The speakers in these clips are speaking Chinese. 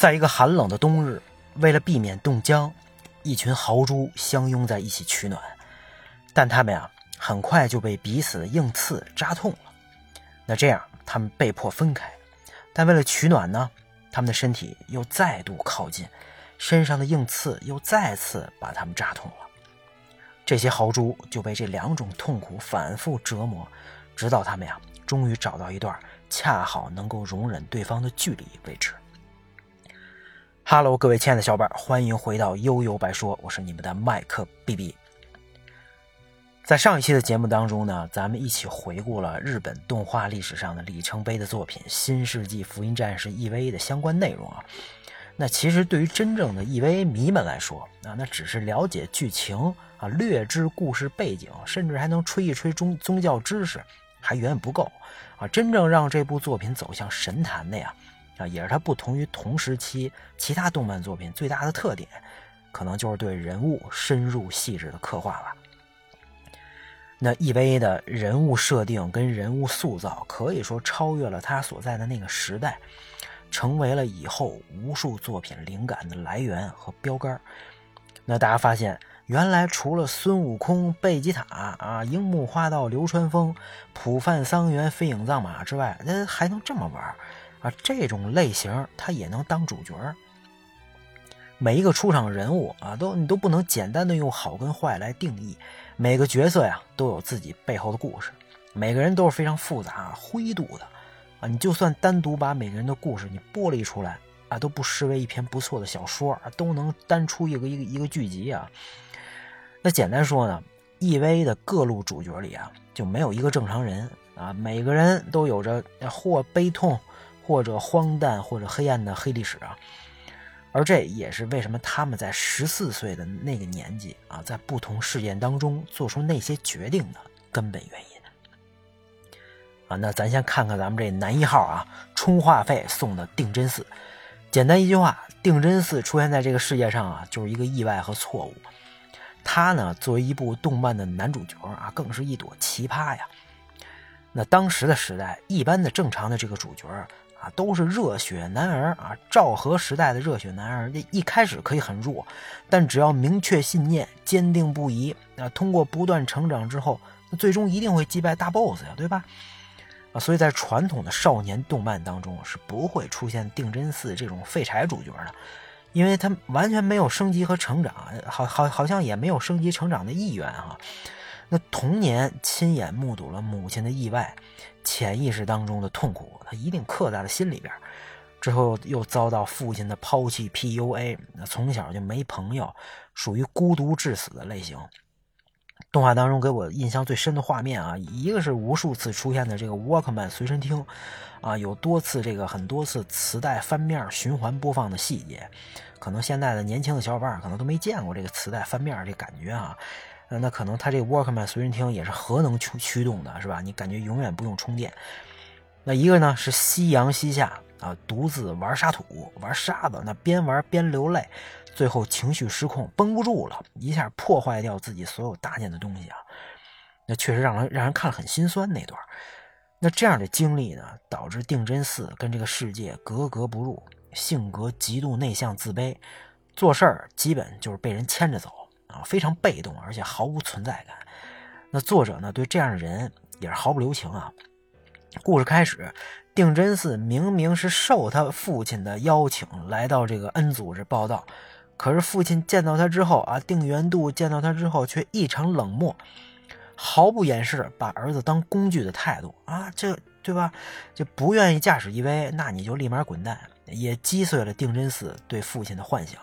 在一个寒冷的冬日，为了避免冻僵，一群豪猪相拥在一起取暖，但他们呀，很快就被彼此的硬刺扎痛了。那这样，他们被迫分开。但为了取暖呢，他们的身体又再度靠近，身上的硬刺又再次把他们扎痛了。这些豪猪就被这两种痛苦反复折磨，直到他们呀，终于找到一段恰好能够容忍对方的距离为止。Hello，各位亲爱的小伙伴，欢迎回到悠悠白说，我是你们的麦克 B B。在上一期的节目当中呢，咱们一起回顾了日本动画历史上的里程碑的作品《新世纪福音战士 EVA》的相关内容啊。那其实对于真正的 EVA 迷们来说啊，那只是了解剧情啊，略知故事背景，甚至还能吹一吹宗宗教知识，还远远不够啊。真正让这部作品走向神坛的呀。啊，也是它不同于同时期其他动漫作品最大的特点，可能就是对人物深入细致的刻画吧。那 EVA 的人物设定跟人物塑造可以说超越了它所在的那个时代，成为了以后无数作品灵感的来源和标杆。那大家发现，原来除了孙悟空、贝吉塔啊、樱木花道、流川枫、浦饭桑园、飞影藏马之外，那还能这么玩？啊，这种类型他也能当主角每一个出场人物啊，都你都不能简单的用好跟坏来定义。每个角色呀，都有自己背后的故事，每个人都是非常复杂、灰度的啊。你就算单独把每个人的故事你剥离出来啊，都不失为一篇不错的小说，都能单出一个一个一个剧集啊。那简单说呢，EV 的各路主角里啊，就没有一个正常人啊，每个人都有着或悲痛。或者荒诞，或者黑暗的黑历史啊，而这也是为什么他们在十四岁的那个年纪啊，在不同事件当中做出那些决定的根本原因啊。那咱先看看咱们这男一号啊，充话费送的定真寺。简单一句话，定真寺出现在这个世界上啊，就是一个意外和错误。他呢，作为一部动漫的男主角啊，更是一朵奇葩呀。那当时的时代，一般的正常的这个主角。啊，都是热血男儿啊！昭和时代的热血男儿，这一开始可以很弱，但只要明确信念，坚定不移啊，通过不断成长之后，那最终一定会击败大 boss 呀，对吧？啊，所以在传统的少年动漫当中是不会出现定真寺这种废柴主角的，因为他完全没有升级和成长，好好好像也没有升级成长的意愿哈。那童年亲眼目睹了母亲的意外，潜意识当中的痛苦，他一定刻在了心里边。之后又遭到父亲的抛弃 PUA，从小就没朋友，属于孤独致死的类型。动画当中给我印象最深的画面啊，一个是无数次出现的这个 Walkman 随身听，啊，有多次这个很多次磁带翻面循环播放的细节，可能现在的年轻的小伙伴可能都没见过这个磁带翻面这感觉啊。那那可能他这个 Walkman 随身听也是核能驱驱动的，是吧？你感觉永远不用充电。那一个呢是夕阳西下啊，独自玩沙土、玩沙子，那边玩边流泪，最后情绪失控，绷不住了，一下破坏掉自己所有搭建的东西啊。那确实让人让人看了很心酸那段。那这样的经历呢，导致定真寺跟这个世界格格不入，性格极度内向自卑，做事儿基本就是被人牵着走。啊，非常被动，而且毫无存在感。那作者呢，对这样的人也是毫不留情啊。故事开始，定真寺明明是受他父亲的邀请来到这个 N 组织报道，可是父亲见到他之后啊，定元度见到他之后却异常冷漠，毫不掩饰把儿子当工具的态度啊，这对吧？就不愿意驾驶 EV，那你就立马滚蛋，也击碎了定真寺对父亲的幻想。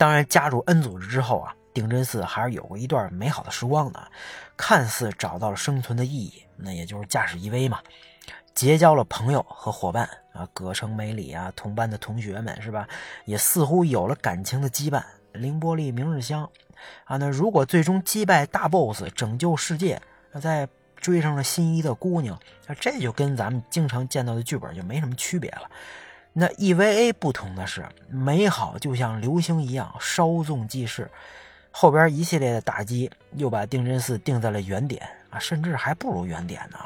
当然，加入 N 组织之后啊，定真寺还是有过一段美好的时光的，看似找到了生存的意义，那也就是驾驶 EV 嘛，结交了朋友和伙伴啊，葛城美里啊，同班的同学们是吧？也似乎有了感情的羁绊。凌波丽、明日香啊，那如果最终击败大 boss，拯救世界，那再追上了心仪的姑娘，那这就跟咱们经常见到的剧本就没什么区别了。那 EVA 不同的是，美好就像流星一样稍纵即逝，后边一系列的打击又把定真寺定在了原点啊，甚至还不如原点呢。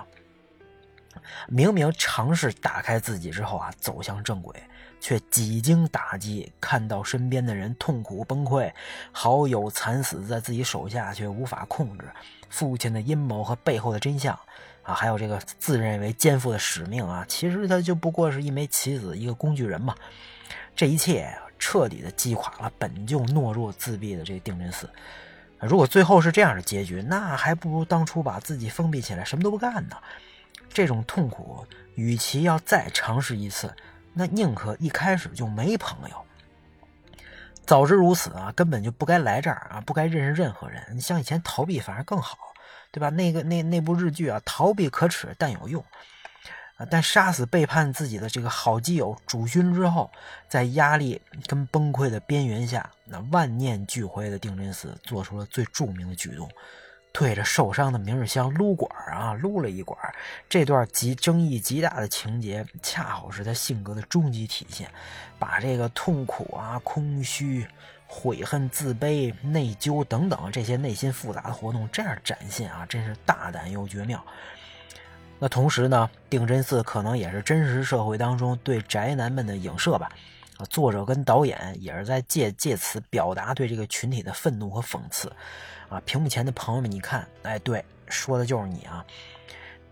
明明尝试打开自己之后啊，走向正轨，却几经打击，看到身边的人痛苦崩溃，好友惨死在自己手下，却无法控制父亲的阴谋和背后的真相啊，还有这个自认为肩负的使命啊，其实他就不过是一枚棋子，一个工具人嘛。这一切彻底的击垮了本就懦弱自闭的这个定真寺。如果最后是这样的结局，那还不如当初把自己封闭起来，什么都不干呢。这种痛苦，与其要再尝试一次，那宁可一开始就没朋友。早知如此啊，根本就不该来这儿啊，不该认识任何人。你像以前逃避反而更好，对吧？那个那那部日剧啊，逃避可耻但有用。啊！但杀死背叛自己的这个好基友主君之后，在压力跟崩溃的边缘下，那万念俱灰的定真寺做出了最著名的举动，对着受伤的明日香撸管啊，撸了一管。这段极争议极大的情节，恰好是他性格的终极体现，把这个痛苦啊、空虚、悔恨、自卑、内疚等等这些内心复杂的活动这样展现啊，真是大胆又绝妙。那同时呢，定真寺可能也是真实社会当中对宅男们的影射吧？啊，作者跟导演也是在借借此表达对这个群体的愤怒和讽刺。啊，屏幕前的朋友们，你看，哎，对，说的就是你啊。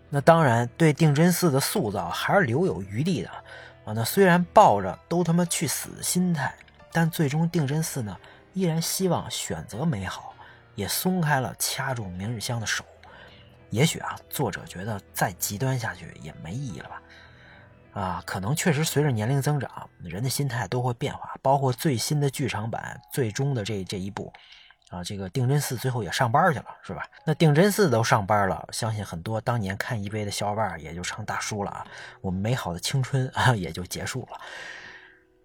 那当然，对定真寺的塑造还是留有余地的。啊，那虽然抱着都他妈去死的心态，但最终定真寺呢，依然希望选择美好，也松开了掐住明日香的手。也许啊，作者觉得再极端下去也没意义了吧？啊，可能确实随着年龄增长，人的心态都会变化。包括最新的剧场版最终的这这一部，啊，这个定真寺最后也上班去了，是吧？那定真寺都上班了，相信很多当年看一杯的小伙伴也就成大叔了啊。我们美好的青春啊也就结束了。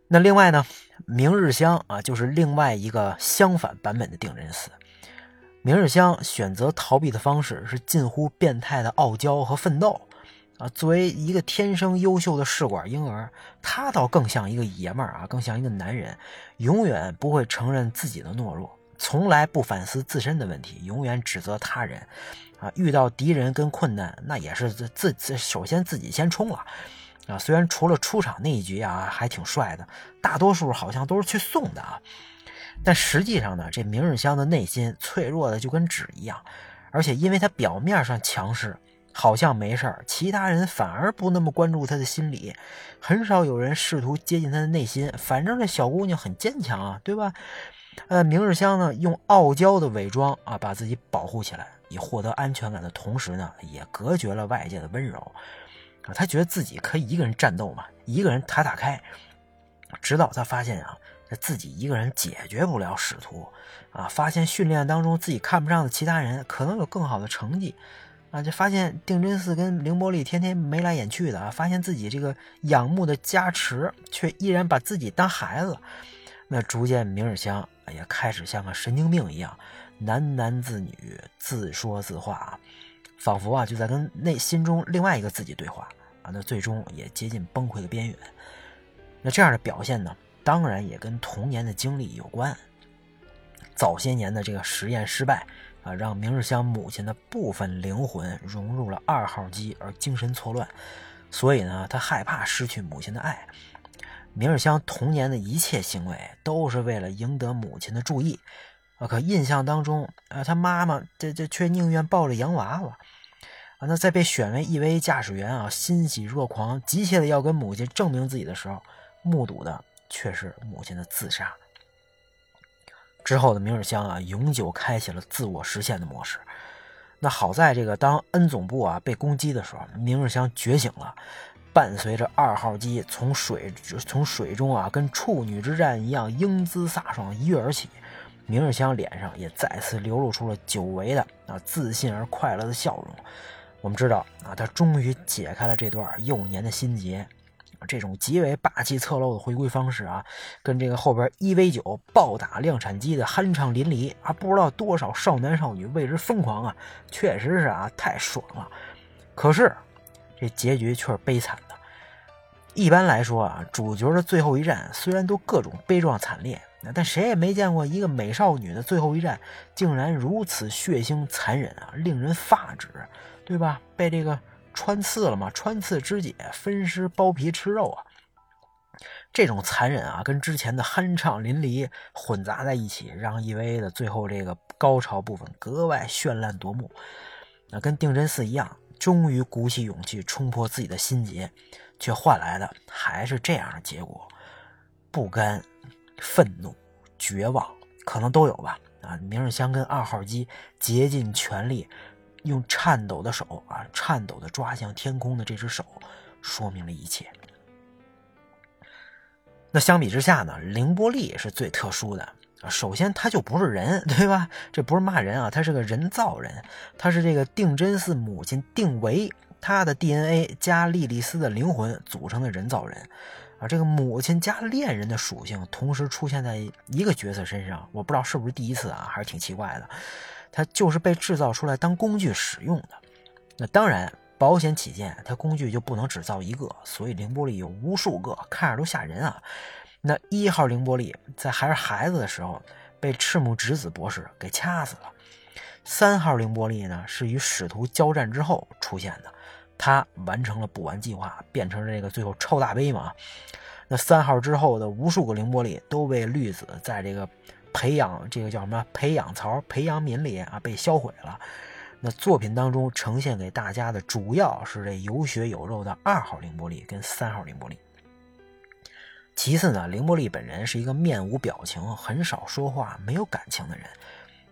那另外呢，明日香啊，就是另外一个相反版本的定真寺。明日香选择逃避的方式是近乎变态的傲娇和奋斗，啊，作为一个天生优秀的试管婴儿，他倒更像一个爷们儿啊，更像一个男人，永远不会承认自己的懦弱，从来不反思自身的问题，永远指责他人，啊，遇到敌人跟困难，那也是自自首先自己先冲了，啊，虽然除了出场那一局啊还挺帅的，大多数好像都是去送的啊。但实际上呢，这明日香的内心脆弱的就跟纸一样，而且因为他表面上强势，好像没事儿，其他人反而不那么关注他的心理，很少有人试图接近他的内心。反正这小姑娘很坚强啊，对吧？呃，明日香呢，用傲娇的伪装啊，把自己保护起来，以获得安全感的同时呢，也隔绝了外界的温柔啊。他觉得自己可以一个人战斗嘛，一个人打打开，直到他发现啊。自己一个人解决不了使徒，啊，发现训练当中自己看不上的其他人可能有更好的成绩，啊，就发现定真寺跟凌波丽天天眉来眼去的啊，发现自己这个仰慕的加持却依然把自己当孩子，那逐渐明日香也开始像个神经病一样喃喃自语，自说自话，仿佛啊就在跟内心中另外一个自己对话啊，那最终也接近崩溃的边缘。那这样的表现呢？当然也跟童年的经历有关。早些年的这个实验失败啊，让明日香母亲的部分灵魂融入了二号机而精神错乱，所以呢，他害怕失去母亲的爱。明日香童年的一切行为都是为了赢得母亲的注意啊，可印象当中啊，他妈妈这这却宁愿抱着洋娃娃啊。那在被选为 EV 驾驶员啊，欣喜若狂，急切的要跟母亲证明自己的时候，目睹的。却是母亲的自杀。之后的明日香啊，永久开启了自我实现的模式。那好在这个当 N 总部啊被攻击的时候，明日香觉醒了，伴随着二号机从水从水中啊跟处女之战一样英姿飒爽一跃而起，明日香脸上也再次流露出了久违的啊自信而快乐的笑容。我们知道啊，他终于解开了这段幼年的心结。这种极为霸气侧漏的回归方式啊，跟这个后边一 v 九暴打量产机的酣畅淋漓啊，不知道多少少男少女为之疯狂啊，确实是啊，太爽了。可是这结局却是悲惨。一般来说啊，主角的最后一战虽然都各种悲壮惨烈，但谁也没见过一个美少女的最后一战竟然如此血腥残忍啊，令人发指，对吧？被这个。穿刺了嘛？穿刺肢解，分尸剥皮吃肉啊！这种残忍啊，跟之前的酣畅淋漓混杂在一起，让 EVA 的最后这个高潮部分格外绚烂夺目。那跟定真寺一样，终于鼓起勇气冲破自己的心结，却换来的还是这样的结果：不甘、愤怒、绝望，可能都有吧。啊，明日香跟二号机竭尽全力，用颤抖的手啊，颤抖的抓向天空的这只手，说明了一切。那相比之下呢，凌波丽是最特殊的。首先，他就不是人，对吧？这不是骂人啊，他是个人造人，他是这个定真寺母亲定为他的 DNA 加莉莉丝的灵魂组成的人造人。啊，这个母亲加恋人的属性同时出现在一个角色身上，我不知道是不是第一次啊，还是挺奇怪的。他就是被制造出来当工具使用的。那当然。保险起见，他工具就不能只造一个，所以凌波丽有无数个，看着都吓人啊。那一号凌波丽在还是孩子的时候被赤木直子博士给掐死了。三号凌波丽呢是与使徒交战之后出现的，他完成了补完计划，变成了这个最后超大杯嘛。那三号之后的无数个凌波丽都被绿子在这个培养这个叫什么培养槽培养皿里啊被销毁了。那作品当中呈现给大家的主要是这有血有肉的二号凌波丽跟三号凌波丽。其次呢，凌波丽本人是一个面无表情、很少说话、没有感情的人，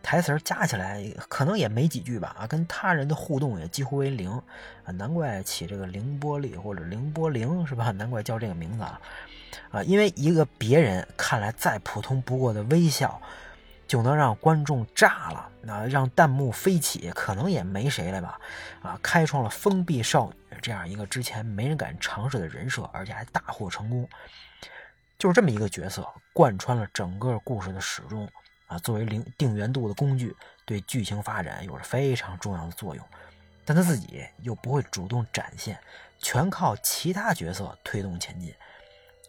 台词加起来可能也没几句吧。啊，跟他人的互动也几乎为零啊，难怪起这个凌波丽或者凌波凌是吧？难怪叫这个名字啊啊，因为一个别人看来再普通不过的微笑。就能让观众炸了，那让弹幕飞起，可能也没谁了吧？啊，开创了封闭少女这样一个之前没人敢尝试的人设，而且还大获成功。就是这么一个角色，贯穿了整个故事的始终啊。作为零定元度的工具，对剧情发展有着非常重要的作用，但他自己又不会主动展现，全靠其他角色推动前进。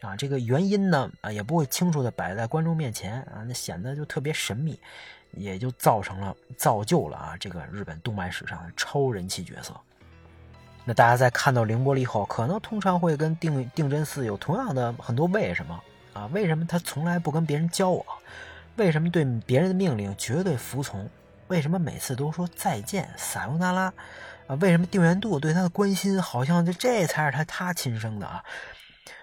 啊，这个原因呢，啊，也不会清楚的摆在观众面前啊，那显得就特别神秘，也就造成了造就了啊这个日本动漫史上的超人气角色。那大家在看到凌波丽后，可能通常会跟定定真寺有同样的很多为什么啊？为什么他从来不跟别人交往？为什么对别人的命令绝对服从？为什么每次都说再见，撒尤那拉？啊，为什么定元度对他的关心好像就这才是他他亲生的啊？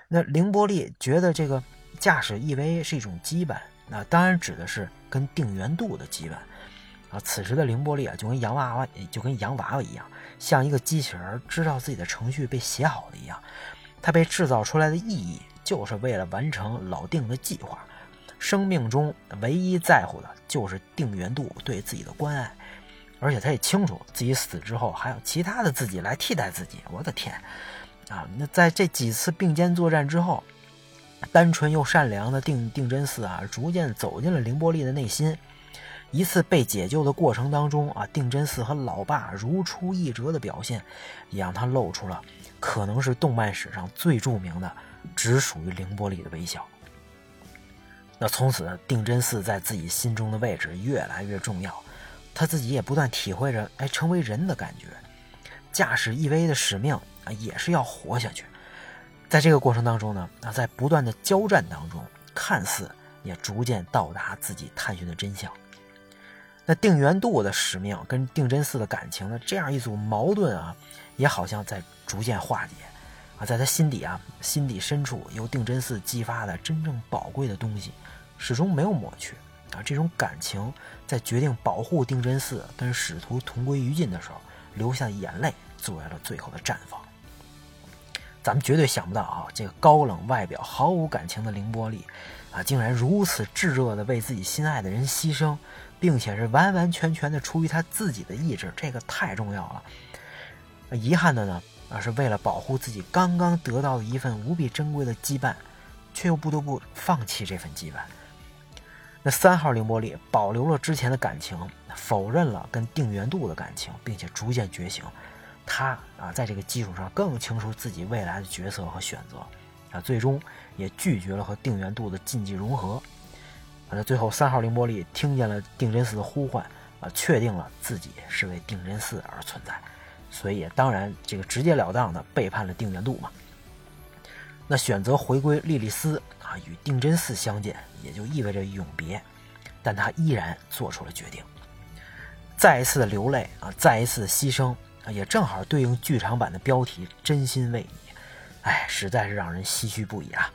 那凌波丽觉得这个驾驶 E.V 是一种羁绊，那当然指的是跟定元度的羁绊啊。此时的凌波丽啊，就跟洋娃娃，就跟洋娃娃一样，像一个机器人，知道自己的程序被写好了一样。它被制造出来的意义，就是为了完成老定的计划。生命中唯一在乎的就是定元度对自己的关爱，而且他也清楚自己死之后还有其他的自己来替代自己。我的天！啊，那在这几次并肩作战之后，单纯又善良的定定真寺啊，逐渐走进了凌波丽的内心。一次被解救的过程当中啊，定真寺和老爸如出一辙的表现，也让他露出了可能是动漫史上最著名的只属于凌波丽的微笑。那从此，定真寺在自己心中的位置越来越重要，他自己也不断体会着哎，成为人的感觉，驾驶 EV 的使命。啊，也是要活下去。在这个过程当中呢，啊，在不断的交战当中，看似也逐渐到达自己探寻的真相。那定元度的使命跟定真寺的感情呢这样一组矛盾啊，也好像在逐渐化解。啊，在他心底啊，心底深处由定真寺激发的真正宝贵的东西，始终没有抹去。啊，这种感情在决定保护定真寺跟使徒同归于尽的时候，流下的眼泪作为了最后的绽放。咱们绝对想不到啊，这个高冷外表、毫无感情的凌波丽，啊，竟然如此炙热的为自己心爱的人牺牲，并且是完完全全的出于他自己的意志，这个太重要了。遗憾的呢，而，是为了保护自己刚刚得到的一份无比珍贵的羁绊，却又不得不放弃这份羁绊。那三号凌波丽保留了之前的感情，否认了跟定元度的感情，并且逐渐觉醒。他啊，在这个基础上更清楚自己未来的角色和选择，啊，最终也拒绝了和定元度的禁忌融合。啊，那最后三号凌波丽听见了定真寺的呼唤，啊，确定了自己是为定真寺而存在，所以当然这个直截了当的背叛了定元度嘛。那选择回归莉莉丝啊，与定真寺相见，也就意味着永别。但他依然做出了决定，再一次的流泪啊，再一次的牺牲啊，也正好对应剧场版的标题“真心为你”。哎，实在是让人唏嘘不已啊。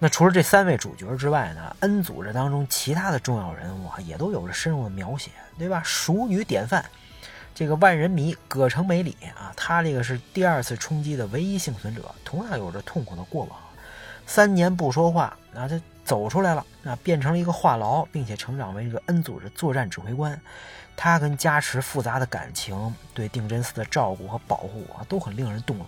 那除了这三位主角之外呢，恩组织当中其他的重要人物啊，也都有着深入的描写，对吧？熟女典范，这个万人迷葛城美里啊，他这个是第二次冲击的唯一幸存者，同样有着痛苦的过往，三年不说话啊，他走出来了啊，变成了一个话痨，并且成长为一个 N 组的作战指挥官。他跟加持复杂的感情，对定真寺的照顾和保护啊，都很令人动容。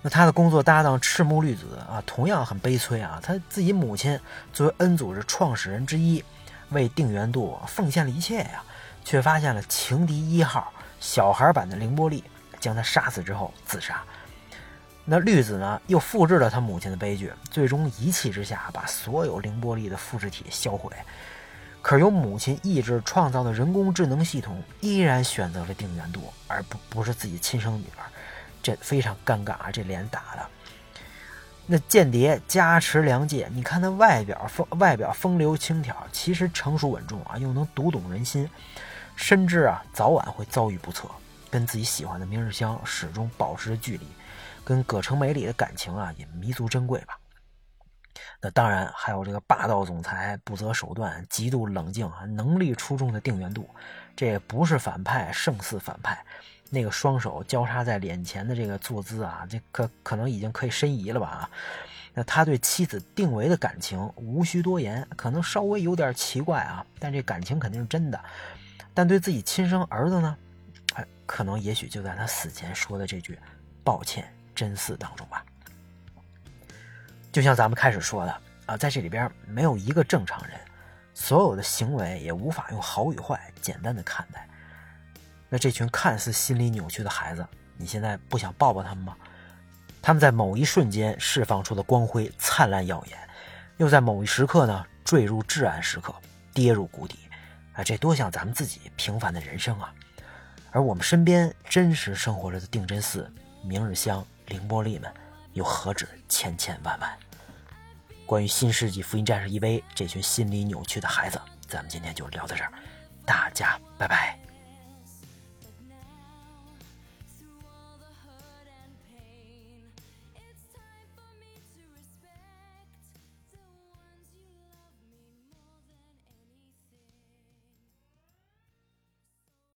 那他的工作搭档赤木绿子啊，同样很悲催啊。他自己母亲作为 N 组织创始人之一，为定元度奉献了一切呀，却发现了情敌一号小孩版的凌波丽，将他杀死之后自杀。那绿子呢，又复制了他母亲的悲剧，最终一气之下把所有凌波丽的复制体销毁。可由母亲意志创造的人工智能系统，依然选择了定元度，而不不是自己亲生女儿。这非常尴尬啊！这脸打的，那间谍加持良介，你看他外表风外表风流轻佻，其实成熟稳重啊，又能读懂人心，深知啊早晚会遭遇不测，跟自己喜欢的明日香始终保持着距离，跟葛城美里的感情啊也弥足珍贵吧。那当然还有这个霸道总裁不择手段、极度冷静、能力出众的定元度，这不是反派胜似反派。那个双手交叉在脸前的这个坐姿啊，这可可能已经可以申遗了吧啊？那他对妻子定为的感情无需多言，可能稍微有点奇怪啊，但这感情肯定是真的。但对自己亲生儿子呢，哎，可能也许就在他死前说的这句“抱歉，真嗣”当中吧。就像咱们开始说的啊，在这里边没有一个正常人，所有的行为也无法用好与坏简单的看待。那这群看似心理扭曲的孩子，你现在不想抱抱他们吗？他们在某一瞬间释放出的光辉灿烂耀眼，又在某一时刻呢坠入至暗时刻，跌入谷底。啊，这多像咱们自己平凡的人生啊！而我们身边真实生活着的定真寺、明日香、凌波丽们，又何止千千万万？关于新世纪福音战士 EV 这群心理扭曲的孩子，咱们今天就聊到这儿，大家拜拜。